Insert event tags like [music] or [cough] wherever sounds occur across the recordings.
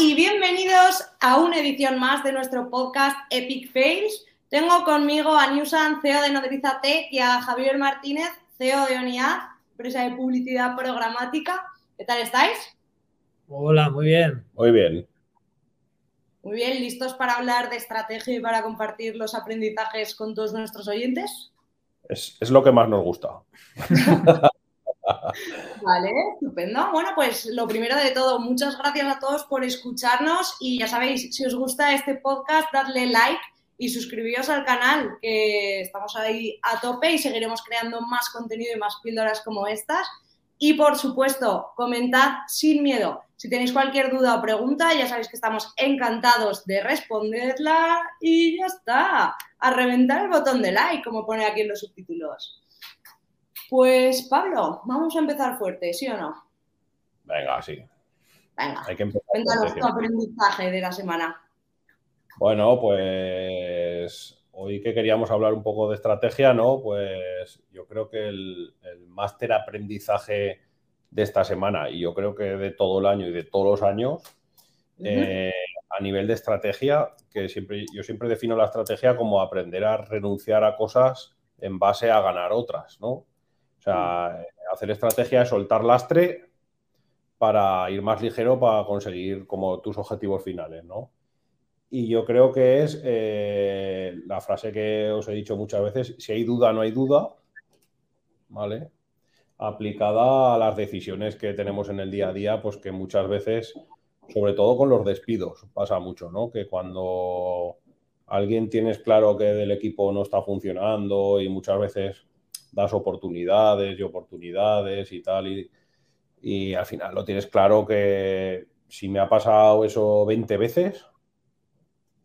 y bienvenidos a una edición más de nuestro podcast Epic Fails. Tengo conmigo a Newsan, CEO de Nodriza Tech, y a Javier Martínez, CEO de ONIAD, empresa de publicidad programática. ¿Qué tal estáis? Hola, muy bien. Muy bien. Muy bien, ¿listos para hablar de estrategia y para compartir los aprendizajes con todos nuestros oyentes? Es, es lo que más nos gusta. [laughs] Vale, estupendo. Bueno, pues lo primero de todo, muchas gracias a todos por escucharnos y ya sabéis, si os gusta este podcast, dadle like y suscribíos al canal, que estamos ahí a tope y seguiremos creando más contenido y más píldoras como estas. Y por supuesto, comentad sin miedo. Si tenéis cualquier duda o pregunta, ya sabéis que estamos encantados de responderla y ya está. A reventar el botón de like, como pone aquí en los subtítulos. Pues Pablo, vamos a empezar fuerte, ¿sí o no? Venga, sí. Venga, Hay que empezar cuéntanos tu aprendizaje de la semana. Bueno, pues hoy que queríamos hablar un poco de estrategia, ¿no? Pues yo creo que el, el máster aprendizaje de esta semana y yo creo que de todo el año y de todos los años, eh, a nivel de estrategia, que siempre, yo siempre defino la estrategia como aprender a renunciar a cosas en base a ganar otras, ¿no? Sea, hacer estrategia es soltar lastre para ir más ligero para conseguir como tus objetivos finales, ¿no? Y yo creo que es eh, la frase que os he dicho muchas veces, si hay duda, no hay duda, ¿vale? Aplicada a las decisiones que tenemos en el día a día, pues que muchas veces, sobre todo con los despidos, pasa mucho, ¿no? Que cuando alguien tienes claro que del equipo no está funcionando y muchas veces das oportunidades y oportunidades y tal, y, y al final lo tienes claro que si me ha pasado eso 20 veces,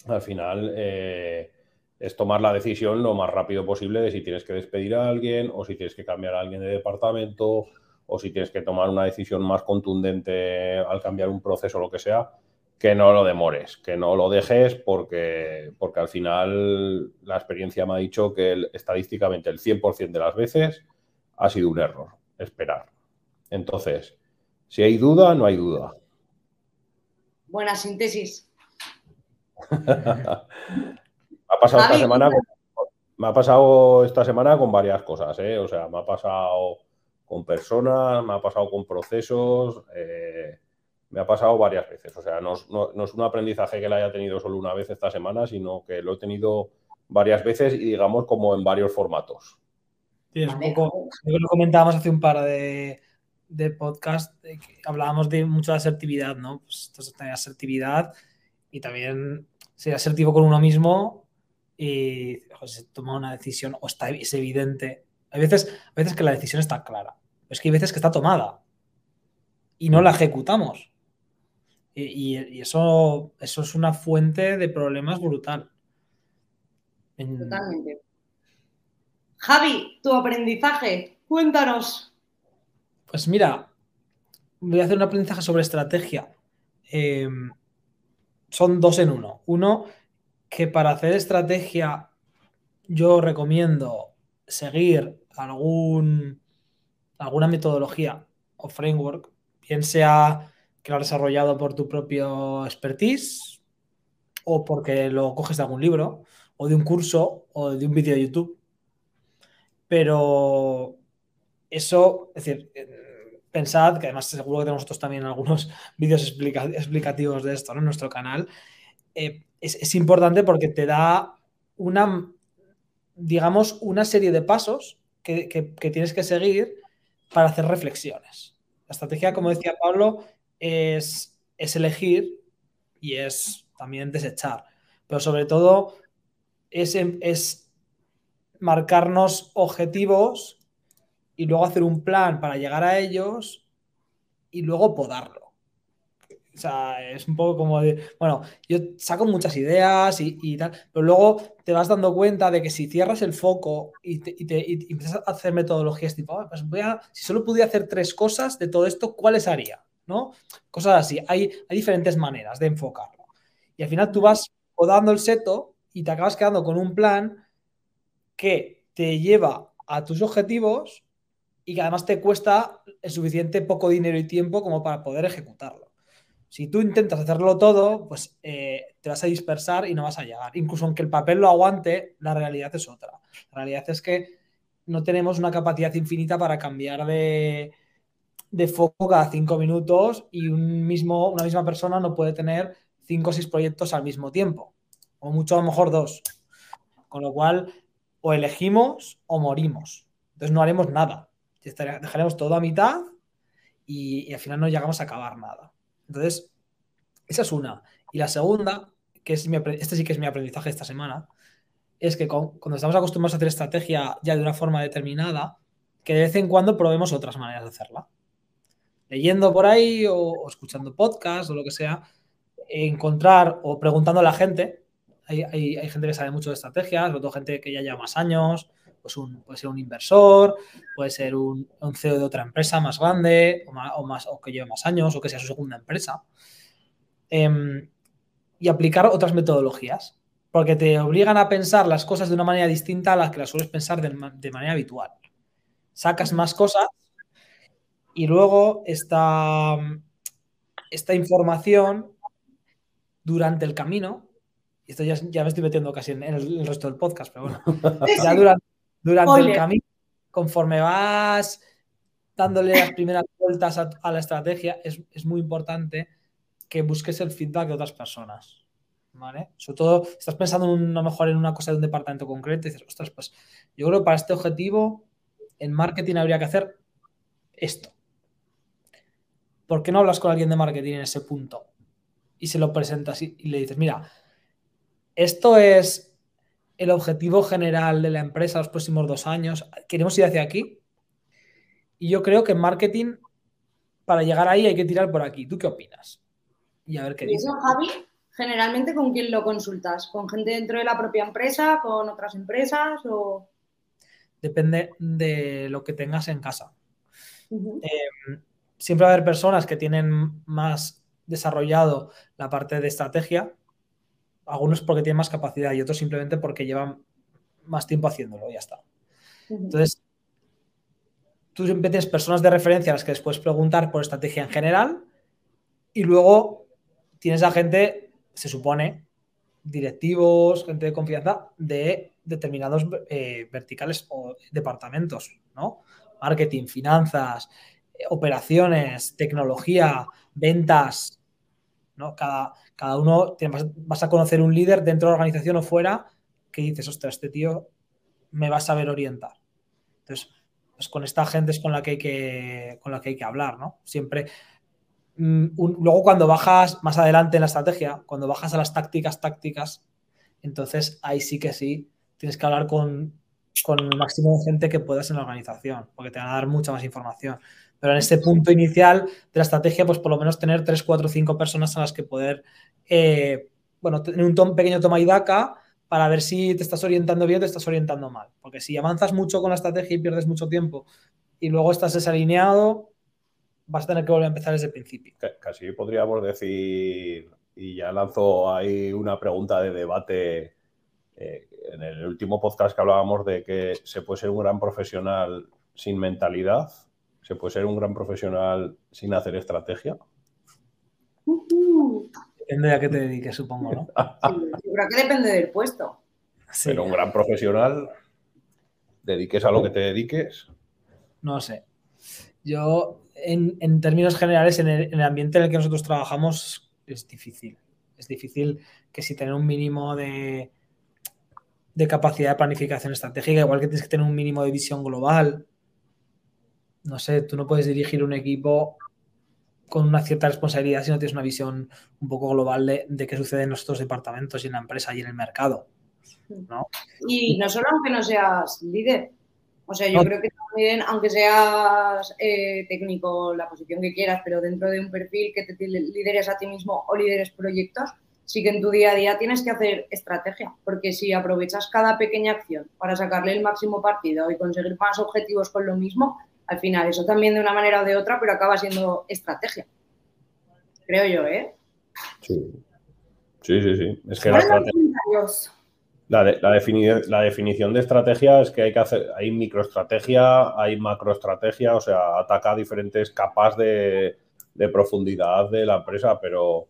al final eh, es tomar la decisión lo más rápido posible de si tienes que despedir a alguien o si tienes que cambiar a alguien de departamento o si tienes que tomar una decisión más contundente al cambiar un proceso o lo que sea, que no lo demores, que no lo dejes porque, porque al final la experiencia me ha dicho que el- estadísticamente el 100% de las veces ha sido un error, esperar. Entonces, si hay duda, no hay duda. Buena síntesis. [laughs] Me ha pasado esta semana con, me ha pasado esta semana con varias cosas, ¿eh? O sea, me ha pasado con personas, me ha pasado con procesos, eh, me ha pasado varias veces. O sea, no, es- no- no es un aprendizaje que lo haya tenido solo una vez esta semana, sino que lo he tenido varias veces y digamos como en varios formatos. Sí, es un poco, creo que lo comentábamos hace un par de, de podcast, de que hablábamos de mucho de asertividad, ¿no? Pues entonces tener asertividad y también ser asertivo con uno mismo y se toma una decisión o está, es evidente. Hay veces, hay veces que la decisión está clara, pero es que hay veces que está tomada y no la ejecutamos. Y, eso, eso es una fuente de problemas brutal. En- Totalmente. Javi, tu aprendizaje, cuéntanos. Pues mira, voy a hacer un aprendizaje sobre estrategia. Eh, son dos en uno. Uno, que para hacer estrategia yo recomiendo seguir algún, alguna metodología o framework, bien sea que lo has desarrollado por tu propio expertise o porque lo coges de algún libro o de un curso o de un vídeo de YouTube. Pero eso, es decir, pensad que además seguro que tenemos nosotros también algunos [laughs] vídeos explica- explicativos de esto en nuestro canal. Eh, es, es importante porque te da una, digamos, una serie de pasos que- que tienes que seguir para hacer reflexiones. La estrategia, como decía Pablo, es, es elegir y es también desechar. Pero sobre todo es, es marcarnos objetivos y luego hacer un plan para llegar a ellos y luego podarlo. O sea, es un poco como de, bueno, yo saco muchas ideas y, y tal, pero luego te vas dando cuenta de que si cierras el foco y, te, y, te, y empiezas a hacer metodologías tipo, "Ah, pues voy a, si solo pudiera hacer tres cosas de todo esto, ¿cuáles haría? ¿No? Cosas así. Hay, hay diferentes maneras de enfocarlo. Y al final tú vas podando el seto y te acabas quedando con un plan que te lleva a tus objetivos y que además te cuesta el suficiente poco dinero y tiempo como para poder ejecutarlo. Si tú intentas hacerlo todo, pues eh, te vas a dispersar y no vas a llegar. Incluso aunque el papel lo aguante, la realidad es otra. La realidad es que no tenemos una capacidad infinita para cambiar de, de foco cada cinco minutos y un mismo, una misma persona no puede tener cinco o seis proyectos al mismo tiempo, o mucho a lo mejor dos. Con lo cual, o elegimos o morimos. Entonces no haremos nada. Dejaremos todo a mitad y, al final no llegamos a acabar nada. Entonces, esa es una. Y la segunda, que es mi, este sí que es mi aprendizaje esta semana, es que cuando estamos acostumbrados a hacer estrategia ya de una forma determinada, que de vez en cuando probemos otras maneras de hacerla leyendo por ahí o, escuchando podcasts o lo que sea, encontrar o preguntando a la gente. Hay, gente que sabe mucho de estrategias, sobre todo gente que ya lleva más años, pues puede ser un inversor, puede ser un, CEO de otra empresa más grande o, más, o que lleve más años o que sea su segunda empresa. Em, y aplicar otras metodologías, porque te obligan a pensar las cosas de una manera distinta a las que las sueles pensar de, de manera habitual. Sacas más cosas y luego esta, esta información durante el camino, y esto ya, ya, me estoy metiendo casi en, el, resto del podcast, pero bueno, [laughs] ya durante, durante el camino, conforme vas dándole las primeras vueltas a, la estrategia, es, es, muy importante que busques el feedback de otras personas. ¿Vale? Sobre todo, estás pensando en a lo mejor en una cosa de un departamento concreto y dices, ostras, pues yo creo que para este objetivo en marketing habría que hacer esto. ¿Por qué no hablas con alguien de marketing en ese punto? Y se lo presentas y, le dices, mira, esto es el objetivo general de la empresa los próximos dos años, queremos ir hacia aquí. Y yo creo que en marketing, para llegar ahí hay que tirar por aquí. ¿Tú qué opinas? Y a ver qué dices. Javi, generalmente con quién lo consultas? ¿Con gente dentro de la propia empresa? ¿Con otras empresas? O... Depende de lo que tengas en casa siempre va a haber personas que tienen más desarrollado la parte de estrategia, algunos porque tienen más capacidad y otros simplemente porque llevan más tiempo haciéndolo y ya está. Entonces, tú siempre tienes personas de referencia a las que les puedes preguntar por estrategia en general y luego tienes a gente, se supone, directivos, gente de confianza de determinados eh, verticales o departamentos, ¿no? Marketing, finanzas, operaciones, tecnología, ventas, ¿no? Cada, cada uno vas, a conocer un líder dentro de la organización o fuera que dices, ostras, este tío me va a saber orientar. Entonces, pues con esta gente es con la que hay que, con la que, hay que hablar, ¿no? Siempre. Mm, luego, cuando bajas más adelante en la estrategia, cuando bajas a las tácticas tácticas, entonces ahí sí que sí tienes que hablar con, con el máximo de gente que puedas en la organización, porque te van a dar mucha más información. Pero en este punto inicial de la estrategia, pues por lo menos tener 3, 4, 5 personas a las que poder, eh, bueno, tener un pequeño toma y daca para ver si te estás orientando bien o te estás orientando mal. Porque si avanzas mucho con la estrategia y pierdes mucho tiempo y luego estás desalineado, vas a tener que volver a empezar desde el principio. Casi podríamos decir, y ya lanzo ahí una pregunta de debate. Eh, en el último podcast que hablábamos de que se puede ser un gran profesional sin mentalidad. ¿Se puede ser un gran profesional sin hacer estrategia? Depende a qué te dediques, supongo, ¿no? [laughs] Sí, creo que depende del puesto. Pero un gran profesional, dediques a lo que te dediques. No sé. Yo, en, términos generales, en el, ambiente en el que nosotros trabajamos, es difícil. Es difícil que si tener un mínimo de, de capacidad de planificación estratégica, igual que tienes que tener un mínimo de visión global, no sé, tú no puedes dirigir un equipo con una cierta responsabilidad si no tienes una visión un poco global de, qué sucede en nuestros departamentos y en la empresa y en el mercado. ¿no? Y no solo aunque no seas líder. O sea, yo creo que también, aunque seas eh, técnico, la posición que quieras, pero dentro de un perfil que te lideres a ti mismo o lideres proyectos, sí que en tu día a día tienes que hacer estrategia, porque si aprovechas cada pequeña acción para sacarle el máximo partido y conseguir más objetivos con lo mismo, al final. Eso también de una manera o de otra, pero acaba siendo estrategia. Creo yo, ¿eh? Sí. Sí, sí, sí. Es que la, la, la, definición de estrategia es que hay que hacer, hay microestrategia, hay macroestrategia, o sea, ataca diferentes capas de, de profundidad de la empresa, pero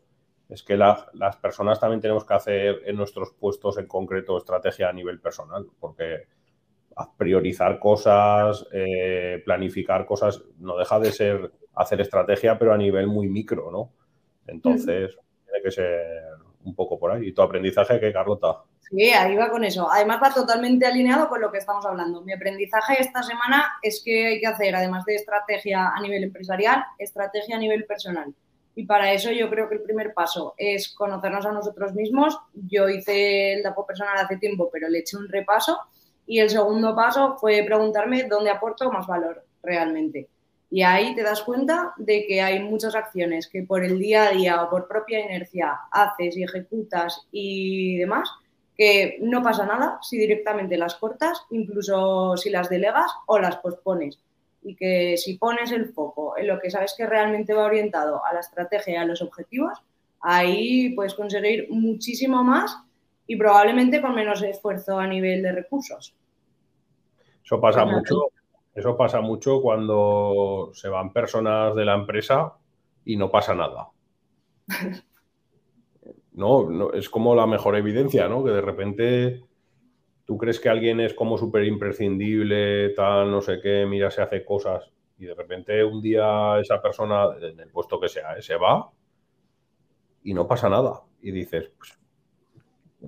es que las personas también tenemos que hacer en nuestros puestos en concreto estrategia a nivel personal, porque priorizar cosas, eh, planificar cosas, no deja de ser hacer estrategia, pero a nivel muy micro, ¿no? Entonces, tiene que ser un poco por ahí. ¿Y tu aprendizaje qué, Carlota? Sí, ahí va con eso. Además va totalmente alineado con lo que estamos hablando. Mi aprendizaje esta semana es que hay que hacer, además de estrategia a nivel empresarial, estrategia a nivel personal. Y para eso yo creo que el primer paso es conocernos a nosotros mismos. Yo hice el DAPO personal hace tiempo, pero le eché un repaso. Y el segundo paso fue preguntarme dónde aporto más valor realmente. Y ahí te das cuenta de que hay muchas acciones que por el día a día o por propia inercia haces y ejecutas y demás, que no pasa nada si directamente las cortas, incluso si las delegas o las pospones y que si pones el foco en lo que sabes que realmente va orientado a la estrategia y a los objetivos, ahí puedes conseguir muchísimo más y probablemente con menos esfuerzo a nivel de recursos. Eso pasa mucho, eso pasa mucho cuando se van personas de la empresa y no pasa nada. [laughs] No, no, es como la mejor evidencia, ¿no? Que de repente tú crees que alguien es como súper imprescindible, tal, no sé qué, mira, se hace cosas y de repente un día esa persona, en el puesto que sea, se va y no pasa nada. Y dices, pues,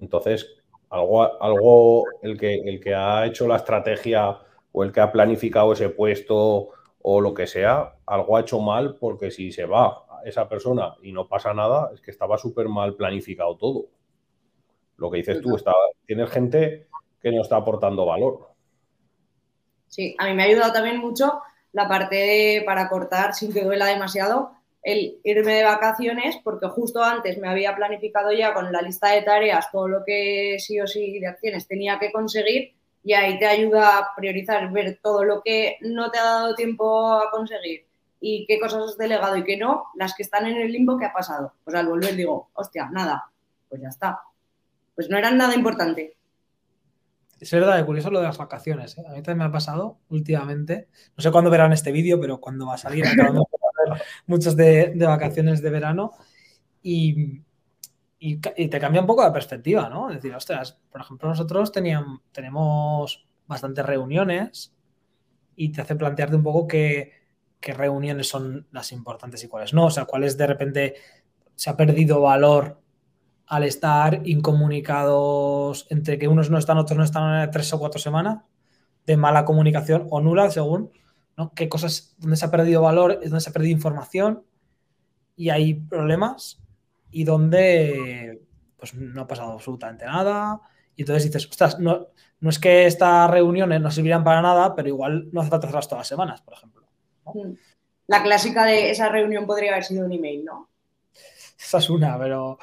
entonces, algo, algo el, que, el que ha hecho la estrategia o el que ha planificado ese puesto o lo que sea, algo ha hecho mal porque si se va esa persona y no pasa nada, es que estaba súper mal planificado todo. Lo que dices tú, está, tienes gente que no está aportando valor. Sí, a mí me ha ayudado también mucho la parte de, para cortar sin que duela demasiado, el irme de vacaciones, porque justo antes me había planificado ya con la lista de tareas todo lo que sí o sí de acciones tenía que conseguir y ahí te ayuda a priorizar, ver todo lo que no te ha dado tiempo a conseguir y qué cosas has delegado y qué no, las que están en el limbo, ¿qué ha pasado? Pues al volver digo, hostia, nada, pues ya está. Pues no eran nada importante. Es verdad, es curioso lo de las vacaciones. ¿eh? A mí también me ha pasado últimamente. No sé cuándo verán este vídeo, pero cuando va a salir, ver muchas de, vacaciones de verano. Y, y, te cambia un poco la perspectiva, ¿no? Es decir, ostras, por ejemplo, nosotros teníamos, tenemos bastantes reuniones y te hace plantearte un poco qué, qué reuniones son las importantes y cuáles no. O sea, cuáles de repente se ha perdido valor al estar incomunicados entre que unos no están, otros no están tres o cuatro semanas, de mala comunicación o nula, según, ¿no? ¿Qué cosas, donde se ha perdido valor, donde se ha perdido información y hay problemas y donde pues no ha pasado absolutamente nada. Y entonces dices, ostras, no, no es que estas reuniones no sirvieran para nada, pero igual no hace falta hacerlas todas las semanas, por ejemplo. Mm. La clásica de esa reunión podría haber sido un email, ¿no? Esa es una, pero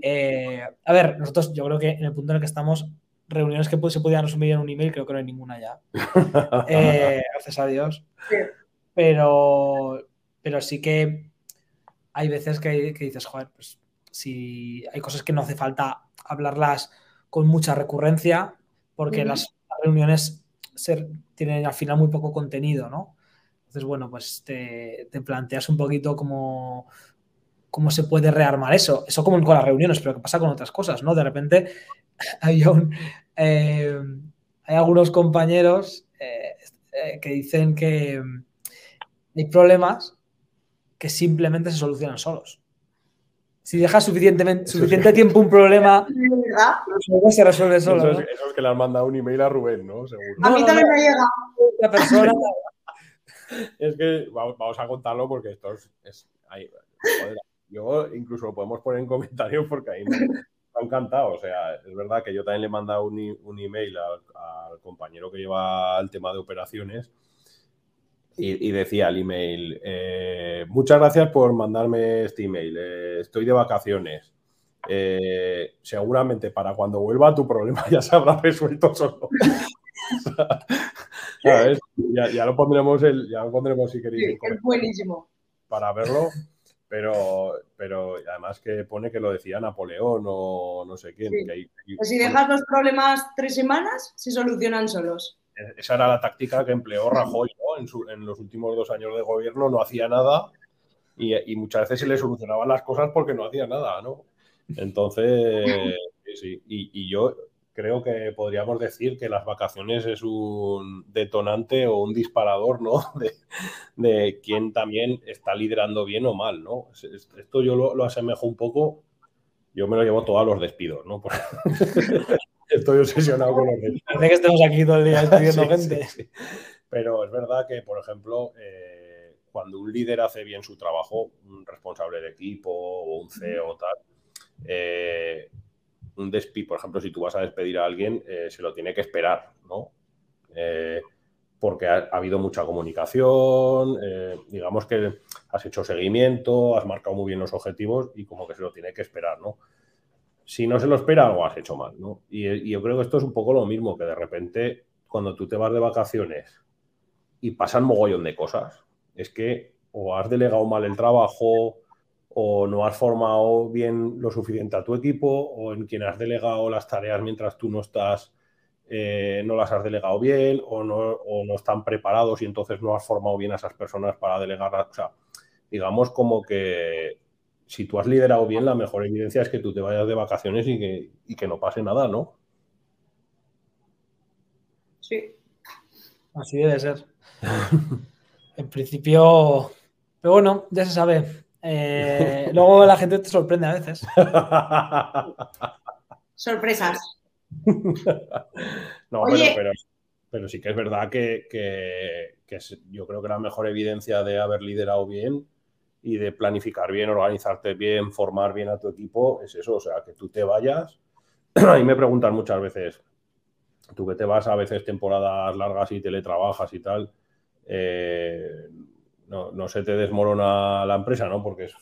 eh, a ver, nosotros yo creo que en el punto en el que estamos, reuniones que se podían resumir en un email, creo que no hay ninguna ya. [laughs] Eh, gracias a Dios. Pero, pero sí que hay veces que, dices, joder, pues si hay cosas que no hace falta hablarlas con mucha recurrencia, porque las reuniones tienen al final muy poco contenido, ¿no? Entonces, bueno, pues te, te planteas un poquito como cómo se puede rearmar eso. Eso como con las reuniones, pero que pasa con otras cosas, ¿no? De repente [laughs] hay, eh, hay algunos compañeros eh, eh, que dicen que hay problemas que simplemente se solucionan solos. Si dejas suficientemente, suficiente tiempo un problema, [laughs] se resuelve solo. Eso, es, que le han mandado un email a Rubén, ¿no? Seguro. A mí también me ha llegado. La persona... [laughs] es que vamos a contarlo porque esto es, es yo incluso lo podemos poner en [laughs] comentarios porque ahí me, ha encantado. O sea, es verdad que yo también le he mandado un, un email al, compañero que lleva el tema de operaciones y, decía el email, eh, muchas gracias por mandarme este email, eh, estoy de vacaciones. Eh, seguramente para cuando vuelva tu problema [laughs] ya se habrá resuelto solo. [laughs] Ya, lo pondremos el, ya lo pondremos si queréis. es buenísimo. Para verlo. Pero, pero además que pone que lo decía Napoleón o no sé quién. Pues si dejas los problemas tres semanas, se solucionan solos. E-, esa era la táctica que empleó Rajoy en, los últimos dos años de gobierno. No hacía nada y, muchas veces se le solucionaban las cosas porque no hacía nada, ¿no? Entonces, [laughs] sí, y, yo creo que podríamos decir que las vacaciones es un detonante o un disparador, ¿no? [laughs] De, quién también está liderando bien o mal, ¿no? Esto yo lo, asemejo un poco, yo me lo llevo todo a los despidos, ¿no? [laughs] Estoy obsesionado con los despidos. Parece que estamos aquí todo el día [laughs] despidiendo gente. Pero es verdad que, por ejemplo, eh, cuando un líder hace bien su trabajo, un responsable de equipo o un CEO o tal, eh, un despido, por ejemplo, si tú vas a despedir a alguien, eh, se lo tiene que esperar, ¿no? porque ha, habido mucha comunicación, digamos que has hecho seguimiento, has marcado muy bien los objetivos y como que se lo tiene que esperar, ¿no? Si no se lo espera, algo has hecho mal, ¿no? Y, y yo creo que esto es un poco lo mismo, que de repente, cuando tú te vas de vacaciones y pasan mogollón de cosas. Es que o has delegado mal el trabajo, o no has formado bien lo suficiente a tu equipo, o en quien has delegado las tareas mientras tú no estás, eh, no las has delegado bien, o no, no, están preparados y entonces no has formado bien a esas personas para delegarlas. O sea, digamos como que si tú has liderado bien, la mejor evidencia es que tú te vayas de vacaciones y que, y que no pase nada, ¿no? Sí. Así debe ser. [laughs] en principio, pero bueno, ya se sabe. Eh, luego la gente te sorprende a veces. Sorpresas. [laughs] no, pero, sí que es verdad que, yo creo que la mejor evidencia de haber liderado bien y de planificar bien, organizarte bien, formar bien a tu equipo, es eso, o sea, que tú te vayas. [clears throat] y me preguntan muchas veces, tú que te vas a veces temporadas largas y teletrabajas y tal, eh, no, se te desmorona la empresa, ¿no? Porque es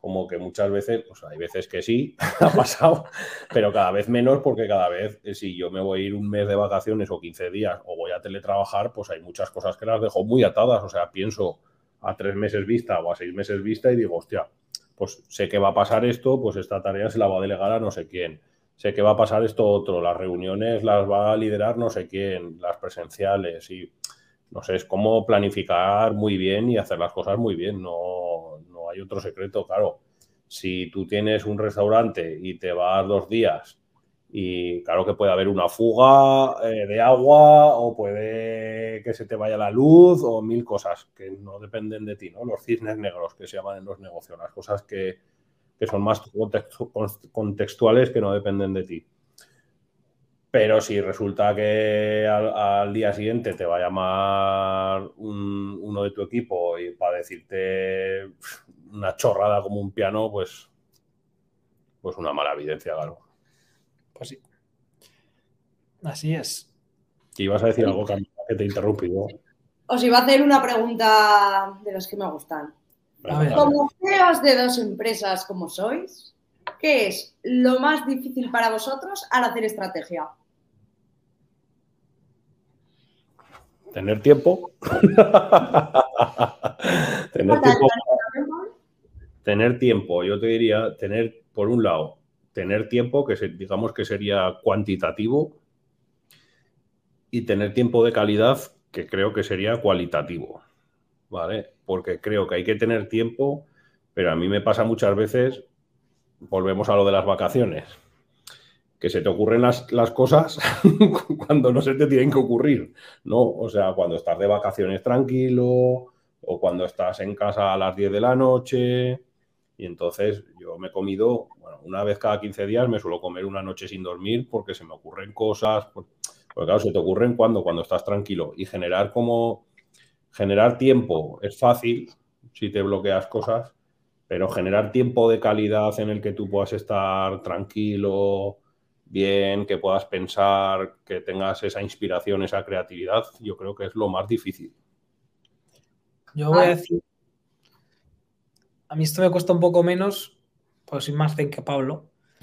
como que muchas veces, pues hay veces que sí, [laughs] ha pasado, pero cada vez menos porque cada vez, eh, si yo me voy a ir un mes de vacaciones o 15 días o voy a teletrabajar, pues hay muchas cosas que las dejo muy atadas, o sea, pienso a tres meses vista o a seis meses vista y digo, hostia, pues sé que va a pasar esto, pues esta tarea se la va a delegar a no sé quién. Sé que va a pasar esto otro, las reuniones las va a liderar no sé quién, las presenciales y no sé, es como planificar muy bien y hacer las cosas muy bien. No, no hay otro secreto, claro. Si tú tienes un restaurante y te vas dos días y claro que puede haber una fuga eh, de agua o puede que se te vaya la luz o mil cosas que no dependen de ti, ¿no? Los cisnes negros que se llaman en los negocios, las cosas que, que son más contextuales que no dependen de ti. Pero si resulta que al, día siguiente te va a llamar uno de tu equipo y para decirte una chorrada como un piano, pues, pues una mala evidencia, claro. Pues sí. Así es. Y ibas a decir algo que te interrumpí. Os iba a hacer una pregunta de las que me gustan. Como CEOs de dos empresas como sois, ¿qué es lo más difícil para vosotros al hacer estrategia? Tener tiempo. [laughs] tener tiempo. Tener tiempo, yo te diría, tener, por un lado, tener tiempo, que digamos que sería cuantitativo, y tener tiempo de calidad, que creo que sería cualitativo. ¿Vale? Porque creo que hay que tener tiempo, pero a mí me pasa muchas veces, volvemos a lo de las vacaciones que se te ocurren las, cosas [laughs] cuando no se te tienen que ocurrir, ¿no? O sea, cuando estás de vacaciones tranquilo o cuando estás en casa a las 10 de la noche. Y entonces yo me he comido, bueno, una vez cada 15 días me suelo comer una noche sin dormir porque se me ocurren cosas. Porque, claro, se te ocurren cuando, cuando estás tranquilo. Y generar como, generar tiempo es fácil si te bloqueas cosas, pero generar tiempo de calidad en el que tú puedas estar tranquilo, bien, que puedas pensar, que tengas esa inspiración, esa creatividad, yo creo que es lo más difícil. Yo voy a decir, a mí esto me cuesta un poco menos, pues soy más zen que Pablo. [laughs]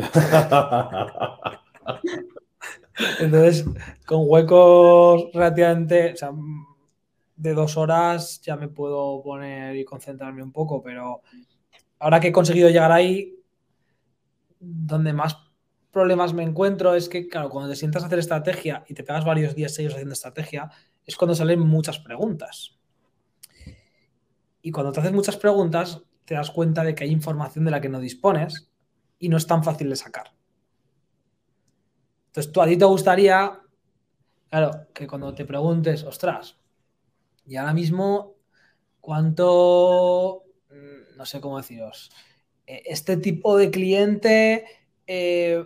Entonces, con huecos relativamente, o sea, de dos horas ya me puedo poner y concentrarme un poco, pero ahora que he conseguido llegar ahí, donde más problemas me encuentro es que, claro, cuando te sientas a hacer estrategia y te pegas varios días seguidos haciendo estrategia, es cuando salen muchas preguntas. Y cuando te haces muchas preguntas, te das cuenta de que hay información de la que no dispones y no es tan fácil de sacar. Entonces, tú a ti te gustaría, claro, que cuando te preguntes, ostras, y ahora mismo, ¿cuánto, no sé cómo deciros, e, este tipo de cliente, eh,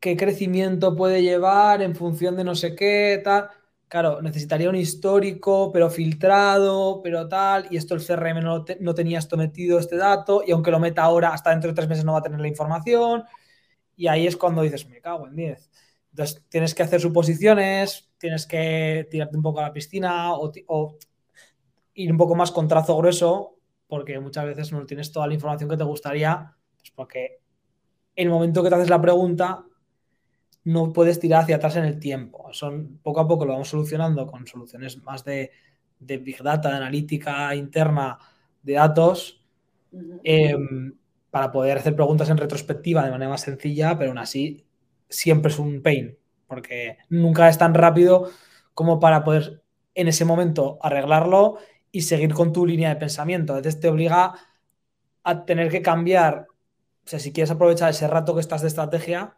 qué crecimiento puede llevar en función de no sé qué, tal? Claro, necesitaría un histórico, pero filtrado, pero tal, y esto el CRM no, no, tenía esto metido, este dato, y aunque lo meta ahora, hasta dentro de tres meses no va a tener la información, y ahí es cuando dices, me cago en 10. Entonces tienes que hacer suposiciones, tienes que tirarte un poco a la piscina o, o ir un poco más con trazo grueso, porque muchas veces no tienes toda la información que te gustaría, pues porque en el momento que te haces la pregunta, no puedes tirar hacia atrás en el tiempo. Son, poco a poco lo vamos solucionando con soluciones más de, Big Data, de analítica interna de datos, em, para poder hacer preguntas en retrospectiva de manera más sencilla, pero aún así siempre es un pain, porque nunca es tan rápido como para poder en ese momento arreglarlo y seguir con tu línea de pensamiento. Entonces te obliga a tener que cambiar, o sea, si quieres aprovechar ese rato que estás de estrategia,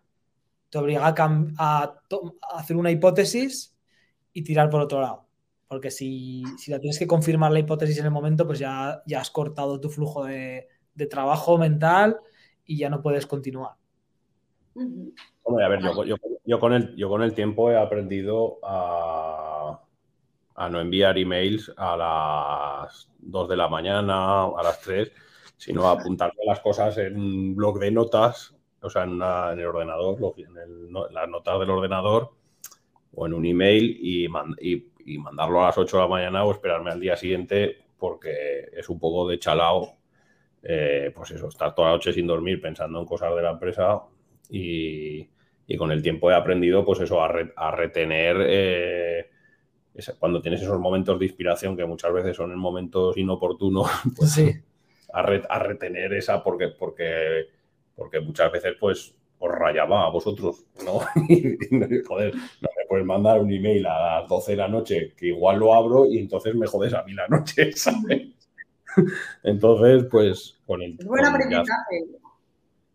te obliga a, hacer una hipótesis y tirar por otro lado. Porque si, la tienes que confirmar la hipótesis en el momento, pues ya, ya has cortado tu flujo de, trabajo mental y ya no puedes continuar. a ver, yo, con el, yo con el tiempo he aprendido a, a no enviar emails a las 2 de la mañana, a las 3, sino a apuntarme las cosas en un blog de notas o sea, en, el ordenador, en las notas del ordenador o en un email y, mandarlo a las 8 de la mañana o esperarme al día siguiente porque es un poco de chalao, eh, pues eso, estar toda la noche sin dormir pensando en cosas de la empresa y, con el tiempo he aprendido pues eso, a, retener... Eh, cuando tienes esos momentos de inspiración que muchas veces son en momentos inoportunos, [laughs] pues sí. a, a, retener esa porque, porque porque muchas veces pues os rayaba a vosotros, ¿no? [laughs] y, joder, no me puedes mandar un email a las 12 de la noche que igual lo abro y entonces me jodes a mí la noche, [laughs] ¿sabes? entonces, pues con el... Es buen aprendizaje.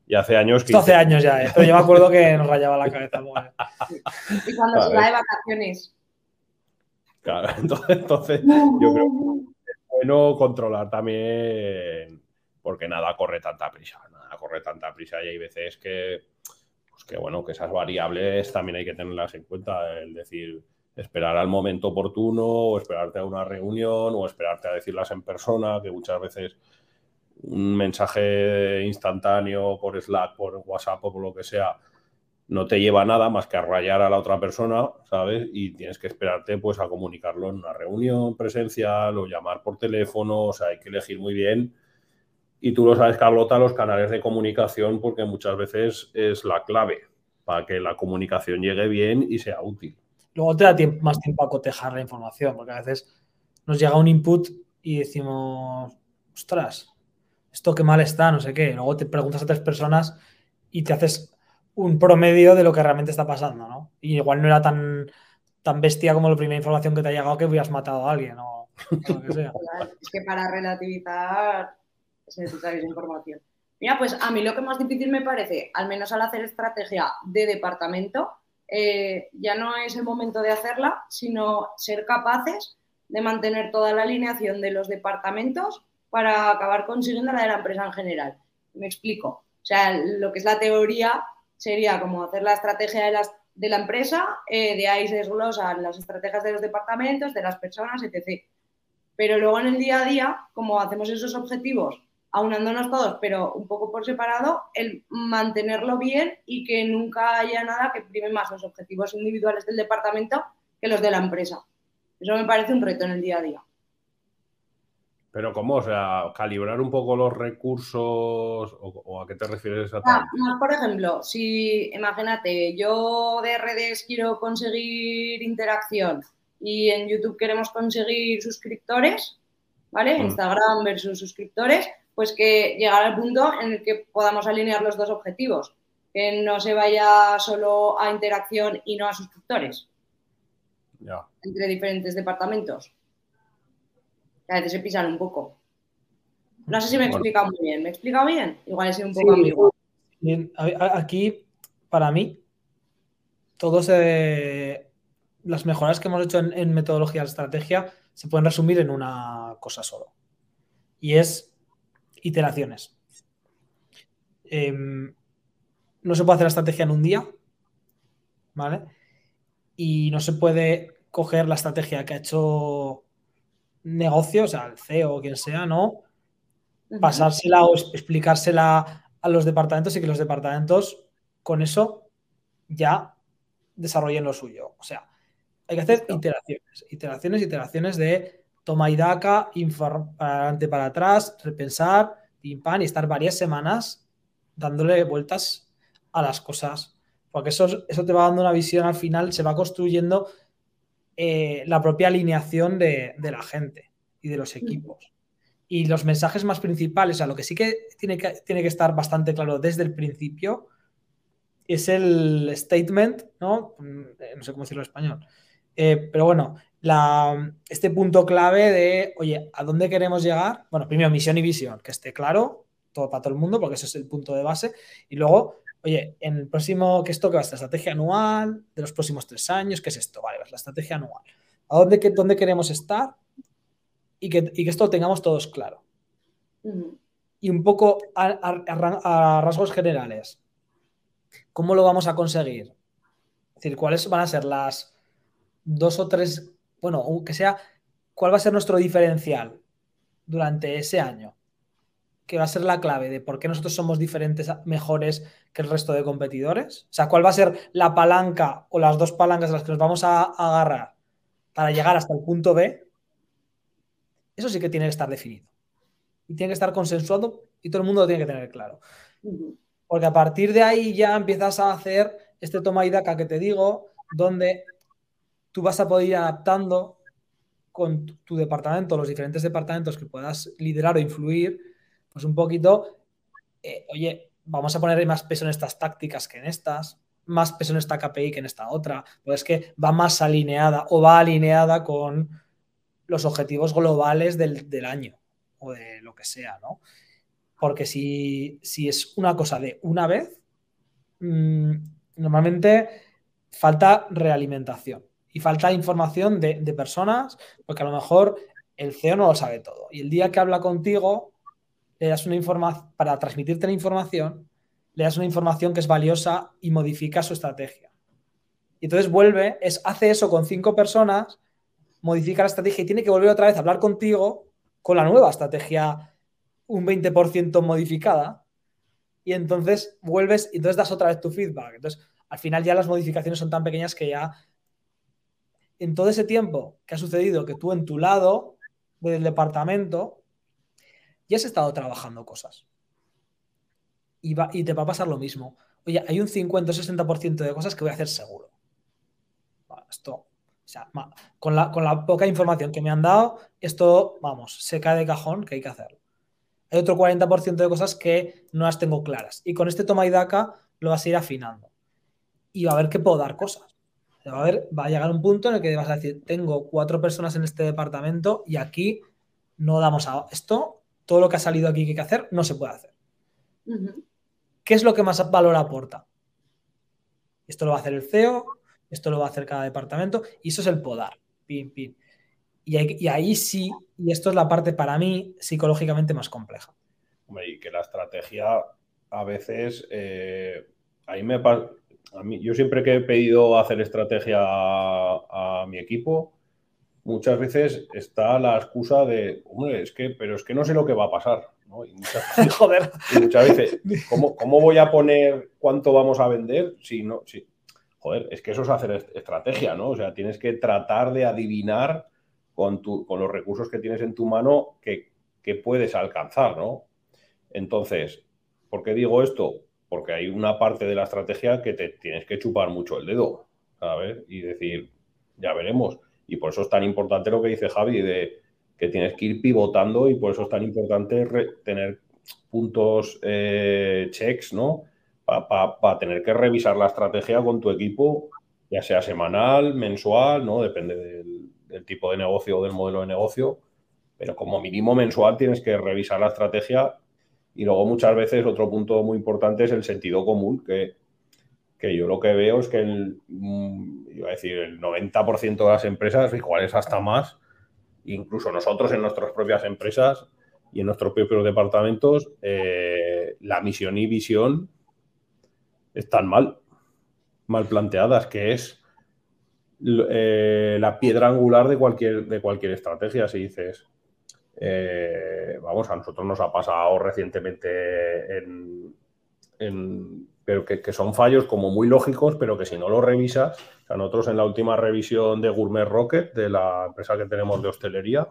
Y hace años que... hace años ya, pero yo me acuerdo que nos rayaba la cabeza. y cuando se va de vacaciones. Claro, [laughs] entonces, entonces yo creo que es bueno controlar también, porque nada corre tanta prisa, corre tanta prisa y hay veces que, pues que, bueno, que esas variables también hay que tenerlas en cuenta, el decir, esperar al momento oportuno o esperarte a una reunión o esperarte a decirlas en persona, que muchas veces un mensaje instantáneo por Slack, por WhatsApp o por lo que sea, no te lleva nada más que a rayar a la otra persona, ¿sabes? Y tienes que esperarte pues a comunicarlo en una reunión presencial o llamar por teléfono, o sea, hay que elegir muy bien y tú lo sabes, Carlota, los canales de comunicación, porque muchas veces es la clave para que la comunicación llegue bien y sea útil. Luego te da más tiempo a cotejar la información, porque a veces nos llega un input y decimos, ostras, esto qué mal está, no sé qué. Luego te preguntas a tres personas y te haces un promedio de lo que realmente está pasando, ¿no? Y igual no era tan, tan bestia como la primera información que te ha llegado que hubieras matado a alguien o, lo que sea. [laughs] Es que para relativizar es necesaria esa información. Mira, pues a mí lo que más difícil me parece, al menos al hacer estrategia de departamento, eh, ya no es el momento de hacerla, sino ser capaces de mantener toda la alineación de los departamentos para acabar consiguiendo la de la empresa en general. Me explico. O sea, lo que es la teoría sería como hacer la estrategia de, la empresa, eh, de ahí se desglosan las estrategias de los departamentos, de las personas, etc. Pero luego en el día a día, como hacemos esos objetivos aunándonos todos, pero un poco por separado, el mantenerlo bien y que nunca haya nada que prime más los objetivos individuales del departamento que los de la empresa. Eso me parece un reto en el día a día. Pero ¿cómo? O sea, calibrar un poco los recursos o, a qué te refieres exactamente. Ah, por ejemplo, si imagínate, yo de redes quiero conseguir interacción y en YouTube queremos conseguir suscriptores, ¿vale? Mm. Instagram versus suscriptores, pues que llegar al punto en el que podamos alinear los dos objetivos, que no se vaya solo a interacción y no a suscriptores entre diferentes departamentos. Que a veces se pisan un poco. No sé si me he explicado muy bien. ¿Me he explicado bien? Igual he sido un poco amigo. Aquí, para mí, todos las mejoras que hemos hecho en, metodología de estrategia se pueden resumir en una cosa solo. Y es iteraciones. Em, no se puede hacer la estrategia en un día, ¿vale? Y no se puede coger la estrategia que ha hecho negocio, o sea, el CEO o quien sea, ¿no? Pasársela o explicársela a los departamentos y que los departamentos con eso ya desarrollen lo suyo. O sea, hay que hacer iteraciones, iteraciones, iteraciones de toma y daca, para adelante, para atrás, repensar, pim, pam, y estar varias semanas dándole vueltas a las cosas. Porque eso, eso te va dando una visión al final, se va construyendo eh, la propia alineación de, la gente y de los equipos. Y los mensajes más principales, o sea, lo que sí que tiene que, tiene que estar bastante claro desde el principio es el statement, ¿no? Mm, no sé cómo decirlo en español. Eh, pero bueno, la, este punto clave de, oye, ¿a dónde queremos llegar? Bueno, primero misión y visión, que esté claro todo para todo el mundo, porque ese es el punto de base. Y luego, oye, en el próximo, ¿qué esto que va a ser? Estrategia anual de los próximos tres años, ¿qué es esto? Vale, pues la estrategia anual. ¿A dónde, dónde queremos estar? Y que, esto lo tengamos todos claro. Y un poco a, rasgos generales, ¿cómo lo vamos a conseguir? Es decir, ¿cuáles van a ser las dos o tres, bueno, que sea, cuál va a ser nuestro diferencial durante ese año? Que va a ser la clave de por qué nosotros somos diferentes, mejores que el resto de competidores? O sea, ¿cuál va a ser la palanca o las dos palancas a las que nos vamos a agarrar para llegar hasta el punto B? Eso sí que tiene que estar definido. Y tiene que estar consensuado y todo el mundo lo tiene que tener claro. Porque a partir de ahí ya empiezas a hacer este toma y daca que te digo, donde tú vas a poder ir adaptando con tu departamento, los diferentes departamentos que puedas liderar o influir, pues un poquito, eh, oye, vamos a poner más peso en estas tácticas que en estas, más peso en esta KPI que en esta otra, pues es que va más alineada o va alineada con los objetivos globales del, año o de lo que sea, ¿no? Porque si, es una cosa de una vez, mm, normalmente falta realimentación y falta información de, de, personas, porque a lo mejor el CEO no lo sabe todo. Y el día que habla contigo, le das una información, para transmitirte la información, le das una información que es valiosa y modifica su estrategia. Y entonces vuelve, es, hace eso con cinco personas, modifica la estrategia y tiene que volver otra vez a hablar contigo con la nueva estrategia un 20% modificada. Y entonces vuelves y entonces das otra vez tu feedback. Entonces, al final ya las modificaciones son tan pequeñas que ya en todo ese tiempo que ha sucedido que tú en tu lado del departamento ya has estado trabajando cosas. Y, te va a pasar lo mismo. Oye, hay un 50 o 60% de cosas que voy a hacer seguro. esto, o sea, con, la, con la poca información que me han dado, esto, vamos, se cae de cajón que hay que hacerlo. Hay otro 40% de cosas que no las tengo claras. Y con este toma y daca lo vas a ir afinando. Y va a ver que puedo dar cosas. Va a, ver, va a llegar un punto en el que vas a decir, tengo cuatro personas en este departamento y aquí no damos a esto, todo lo que ha salido aquí que hay que hacer, no se puede hacer. ¿Qué es lo que más valor aporta? Esto lo va a hacer el CEO, esto lo va a hacer cada departamento, y eso es el podar. Pin, pin. Y, ahí sí, y esto es la parte para mí psicológicamente más compleja. y que la estrategia a veces, eh, ahí me a mí, yo siempre que he pedido hacer estrategia a mi equipo, muchas veces está la excusa de, hombre, es que, pero es que no sé lo que va a pasar. ¿no? Y, muchas, [laughs] Joder. y muchas veces, ¿cómo, voy a poner cuánto vamos a vender si no? Si, joder, es que eso es hacer estrategia, ¿no? O sea, tienes que tratar de adivinar con, tu, con los recursos que tienes en tu mano que, puedes alcanzar, ¿no? Entonces, ¿por qué digo esto? Porque hay una parte de la estrategia que te tienes que chupar mucho el dedo, ¿sabes? Y decir, ya veremos. Y por eso es tan importante lo que dice Javi, de que tienes que ir pivotando y por eso es tan importante tener puntos eh, checks, ¿no? Para tener que revisar la estrategia con tu equipo, ya sea semanal, mensual, ¿no? Depende del, tipo de negocio o del modelo de negocio. pero como mínimo mensual tienes que revisar la estrategia y luego muchas veces otro punto muy importante es el sentido común, que, que yo lo que veo es que el, mm, iba a decir, el 90% de las empresas, igual es hasta más, incluso nosotros en nuestras propias empresas y en nuestros propios departamentos, eh, la misión y visión están mal, mal planteadas, que es eh, la piedra angular de cualquier, de cualquier estrategia, si dices. Eh, vamos, a nosotros nos ha pasado recientemente en, pero que, son fallos como muy lógicos, pero que si no lo revisas, nosotros en la última revisión de Gourmet Rocket, de la empresa que tenemos de hostelería,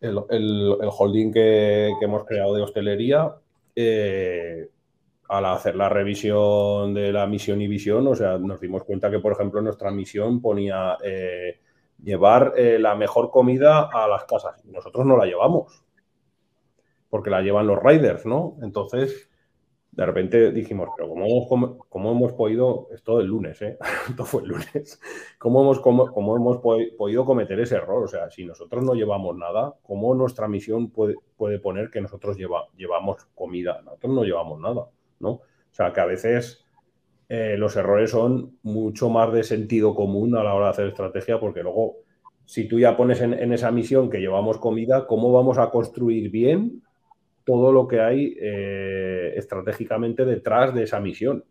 el, holding que, hemos creado de hostelería, eh, al hacer la revisión de la misión y visión, o sea, nos dimos cuenta que, por ejemplo, nuestra misión ponía eh, llevar eh, la mejor comida a las casas. Nosotros no la llevamos, porque la llevan los riders, ¿no? Entonces, de repente dijimos, pero ¿cómo hemos, cómo hemos podido, esto el lunes, ¿eh? [laughs] esto fue el lunes, ¿cómo hemos, cómo, hemos podido cometer ese error? O sea, si nosotros no llevamos nada, ¿cómo nuestra misión puede, puede poner que nosotros lleva, llevamos comida? Nosotros no llevamos nada. ¿no? O sea, que a veces eh, los errores son mucho más de sentido común a la hora de hacer estrategia, porque luego, si tú ya pones en, esa misión que llevamos comida, ¿cómo vamos a construir bien todo lo que hay eh, estratégicamente detrás de esa misión?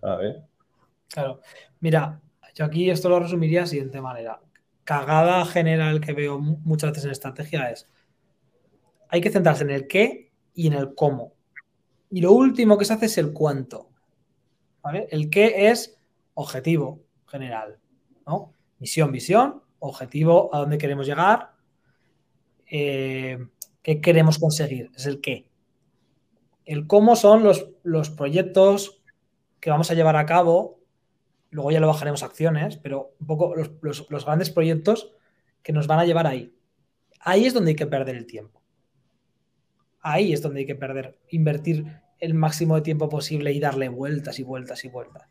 Claro. Mira, yo aquí esto lo resumiría de siguiente manera. Cagada general que veo muchas veces en estrategia es hay que centrarse en el qué y en el cómo. Y lo último que se hace es el cuánto. El qué es objetivo general. ¿no? Misión, visión, objetivo, a dónde queremos llegar, eh, qué queremos conseguir, es el qué. El cómo son los, los proyectos que vamos a llevar a cabo, luego ya lo bajaremos a acciones, pero un poco los, los grandes proyectos que nos van a llevar ahí. Ahí es donde hay que perder el tiempo. Ahí es donde hay que perder, invertir el máximo de tiempo posible y darle vueltas y vueltas y vueltas.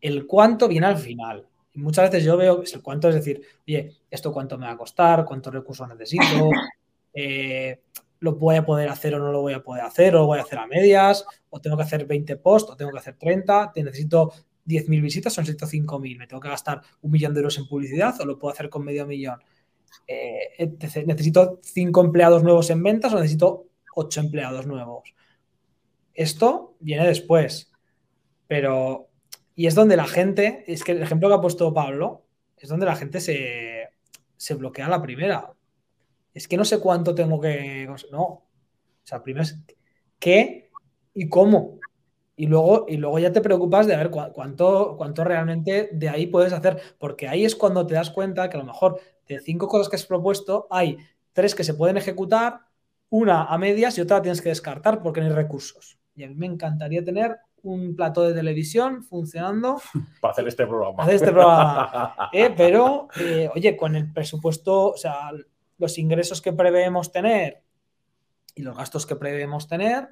El cuánto viene al final. Muchas veces yo veo el cuánto es decir, oye, ¿esto cuánto me va a costar? ¿Cuántos recursos necesito? [laughs] Eh, ¿Lo voy a poder hacer o no lo voy a poder hacer? ¿O lo voy a hacer a medias? ¿O tengo que hacer 20 posts? ¿O tengo que hacer 30? ¿Te necesito 10.000 visitas o necesito 5.000? ¿Me tengo que gastar un millón de euros en publicidad o lo puedo hacer con medio millón? Eh, ¿Necesito 5 empleados nuevos en ventas o necesito 8 empleados nuevos? Esto viene después, pero... Y es donde la gente, es que el ejemplo que ha puesto Pablo, es donde la gente se, se bloquea la primera. Es que no sé cuánto tengo que... No. O sea, primero es qué y cómo. Y luego, y luego ya te preocupas de ver cuánto, cuánto realmente de ahí puedes hacer, porque ahí es cuando te das cuenta que a lo mejor de cinco cosas que has propuesto, hay tres que se pueden ejecutar, una a medias y otra tienes que descartar porque no hay recursos. Y a mí me encantaría tener un plato de televisión funcionando. [laughs] Para hacer este programa. Hacer este programa. [laughs] Eh, pero, eh, oye, con el presupuesto, o sea, los ingresos que preveemos tener y los gastos que preveemos tener,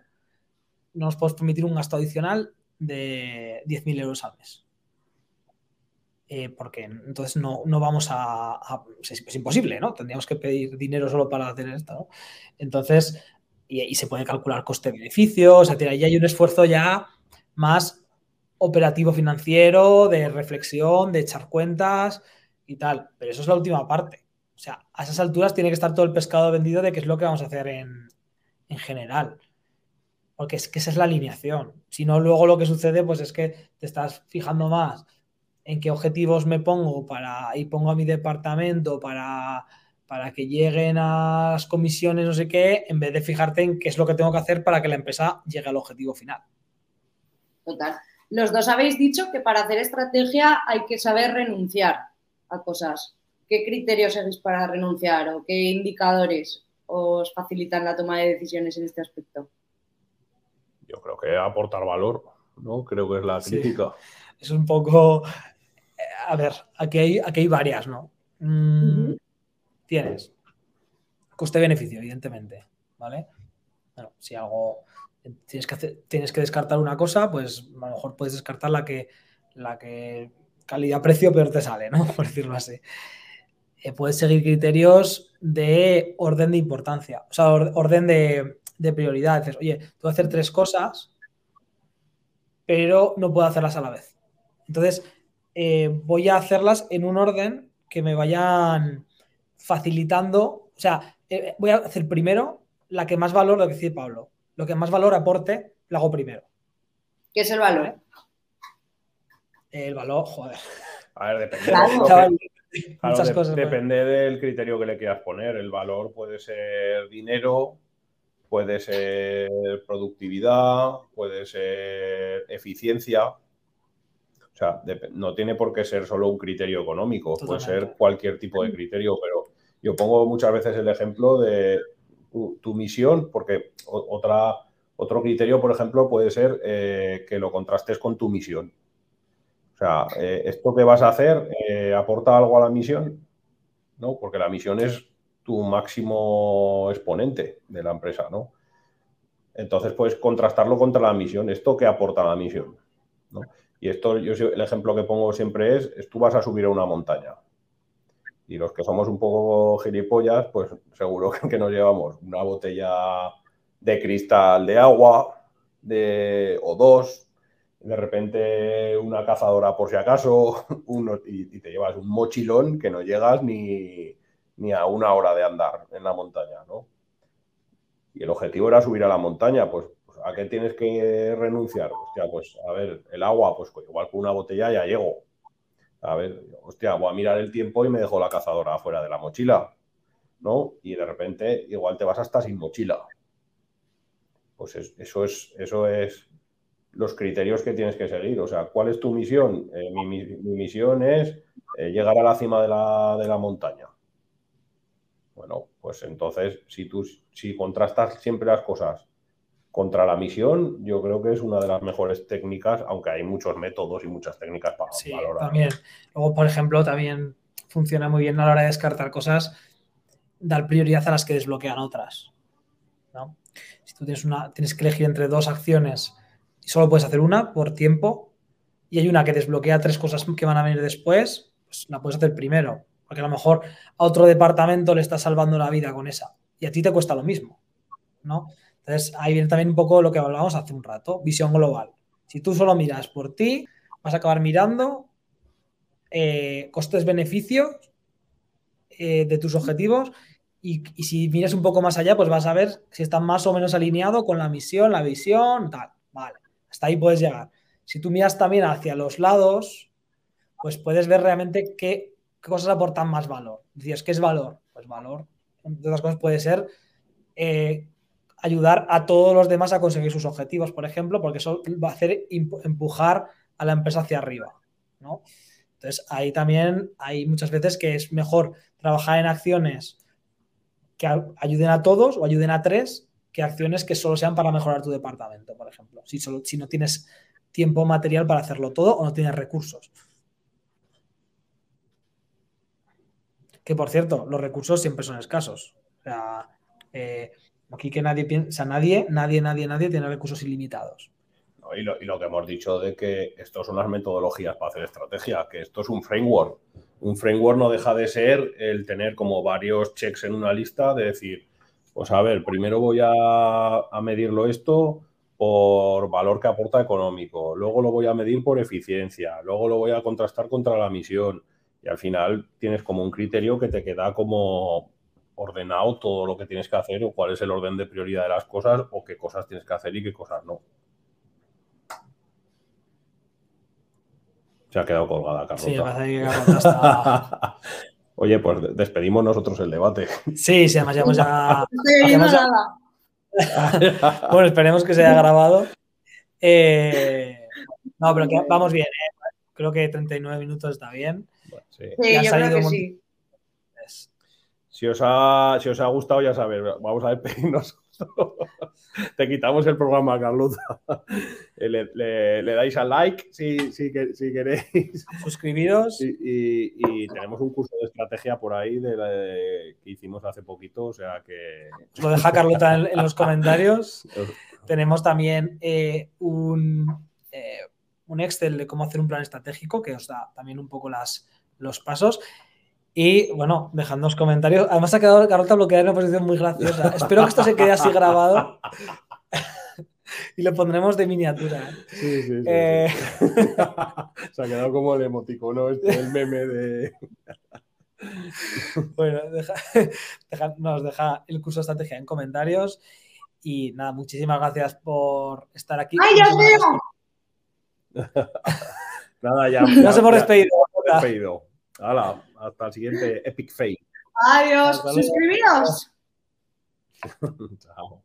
no nos podemos permitir un gasto adicional de 10.000 euros al mes. Eh, porque entonces no, vamos a, es, imposible, ¿no? Tendríamos que pedir dinero solo para hacer esto, ¿no? Entonces, y, se puede calcular coste-beneficio, o sea, ahí hay un esfuerzo ya más operativo financiero, de reflexión, de echar cuentas y tal. Pero eso es la última parte. O sea, a esas alturas tiene que estar todo el pescado vendido de qué es lo que vamos a hacer en, general. Porque es que esa es la alineación. Si no, luego lo que sucede, pues es que te estás fijando más en qué objetivos me pongo para y pongo a mi departamento para para que lleguen a las comisiones, no sé qué, en vez de fijarte en qué es lo que tengo que hacer para que la empresa llegue al objetivo final. Total. Los dos habéis dicho que para hacer estrategia hay que saber renunciar a cosas. ¿Qué criterios seguís para renunciar o qué indicadores os facilitan la toma de decisiones en este aspecto? Yo creo que aportar valor, ¿no? Creo que es la crítica. Es un poco. Eh, a ver, aquí hay, aquí hay varias, ¿no? Mm, tienes coste-beneficio, evidentemente, ¿vale? Bueno, si algo tienes que, tienes que descartar una cosa, pues a lo mejor puedes descartar la que, la que calidad-precio peor te sale, ¿no? [laughs] Por decirlo así. Eh, puedes seguir criterios de orden de importancia, o sea, orden de, prioridad. Dices, oye, tú a hacer tres cosas, pero no puedo hacerlas a la vez. Entonces, eh, voy a hacerlas en un orden que me vayan facilitando, o sea, eh, voy a hacer primero la que más valor, lo que dice Pablo, lo que más valor aporte, lo hago primero. ¿Qué es el valor? El valor, joder. A ver, depende. Muchas cosas. Depende del criterio que le quieras poner. El valor puede ser dinero, puede ser productividad, puede ser eficiencia. O sea, no tiene por qué ser solo un criterio económico, puede ser cualquier tipo de criterio, pero yo pongo muchas veces el ejemplo de tu, misión, porque otra, otro criterio, por ejemplo, puede ser eh, que lo contrastes con tu misión. Sea, eh, ¿esto que vas a hacer eh, aporta algo a la misión? ¿No? Porque la misión es tu máximo exponente de la empresa, ¿no? Entonces puedes contrastarlo contra la misión. ¿Esto qué aporta la misión? Y esto, yo el ejemplo que pongo siempre es, es, tú vas a subir a una montaña. Y los que somos un poco gilipollas, pues seguro [laughs] que nos llevamos una botella de cristal de agua de, o dos, de repente una cazadora por si acaso, [laughs] uno, y, te llevas un mochilón que no llegas ni, ni, a una hora de andar en la montaña, ¿no? Y el objetivo era subir a la montaña, pues, pues ¿a qué tienes que renunciar? Hostia, pues a ver, el agua, pues igual con una botella ya llego, a ver, hostia, voy a mirar el tiempo y me dejo la cazadora afuera de la mochila, ¿no? Y de repente igual te vas hasta sin mochila. Pues eso es, eso es los criterios que tienes que seguir. O sea, ¿cuál es tu misión? Eh, mi, misión es eh, llegar a la cima de la, de la, montaña. Bueno, pues entonces, si tú si contrastas siempre las cosas contra la misión, yo creo que es una de las mejores técnicas, aunque hay muchos métodos y muchas técnicas para sí, También. Luego, por ejemplo, también funciona muy bien a la hora de descartar cosas, dar prioridad a las que desbloquean otras. ¿no? Si tú tienes, una, tienes que elegir entre dos acciones solo puedes hacer una por tiempo, y hay una que desbloquea tres cosas que van a venir después, pues la puedes hacer primero. Porque a lo mejor a otro departamento le está salvando la vida con esa. Y a ti te cuesta lo mismo. ¿no? Entonces, ahí viene también un poco lo que hablábamos hace un rato, visión global. Si tú solo miras por ti, vas a acabar mirando eh, costes-beneficios eh, de tus objetivos y, si miras un poco más allá, pues vas a ver si están más o menos alineado con la misión, la visión, tal. Vale, hasta ahí puedes llegar. Si tú miras también hacia los lados, pues puedes ver realmente qué, cosas aportan más valor. Dices, ¿qué es valor? Pues valor, entre otras cosas, puede ser eh, ayudar a todos los demás a conseguir sus objetivos, por ejemplo, porque eso va a hacer empujar a la empresa hacia arriba, ¿no? Entonces, ahí también hay muchas veces que es mejor trabajar en acciones que ayuden a todos o ayuden a tres que acciones que solo sean para mejorar tu departamento, por ejemplo. Si, no tienes tiempo material para hacerlo todo o no tienes recursos. Que por cierto, los recursos siempre son escasos. O sea, eh, Aquí que nadie piensa, nadie, nadie, nadie, nadie tiene recursos ilimitados. y, lo, que hemos dicho de que esto son unas metodologías para hacer estrategia, que esto es un framework. Un framework no deja de ser el tener como varios checks en una lista, de decir, pues a ver, primero voy a, a medirlo esto por valor que aporta económico, luego lo voy a medir por eficiencia, luego lo voy a contrastar contra la misión y al final tienes como un criterio que te queda como ordenado todo lo que tienes que hacer o cuál es el orden de prioridad de las cosas o qué cosas tienes que hacer y qué cosas no. Se ha quedado colgada, Carlota. Sí, pasa que Carlota está... [laughs] Oye, pues despedimos nosotros el debate. Sí, sí, además ya... [laughs] bueno, esperemos que se haya grabado. Eh, no, pero vamos bien. ¿eh? Creo que 39 minutos está bien. sí, yo creo que sí. Si os, ha, si os ha gustado, ya sabéis, vamos a despedirnos. [laughs] Te quitamos el programa, Carlota. [laughs] Le, dais al like si, si, queréis. Suscribiros. Y, tenemos un curso de estrategia por ahí de, que hicimos hace poquito, o sea que... Lo deja Carlota en, los comentarios. [laughs] tenemos también eh, un, eh, un Excel de cómo hacer un plan estratégico que os da también un poco las, los pasos. Y bueno, dejadnos comentarios. Además ha quedado Carlota bloqueada en una posición muy graciosa. Espero que esto se quede así grabado. [laughs] y lo pondremos de miniatura. Sí, sí, sí. Eh, [laughs] Se ha quedado como el emoticono, este, el meme de. [laughs] Bueno, deja- deja- nos deja el curso de estrategia en comentarios. Y nada, muchísimas gracias por estar aquí. ¡Ay, ya os Muchísimas veo! gracias. Nada, ya. Ya nos hemos despedido. despedido. Hala, hasta el siguiente Epic Fail. Adiós. Suscribiros. [laughs] Chao.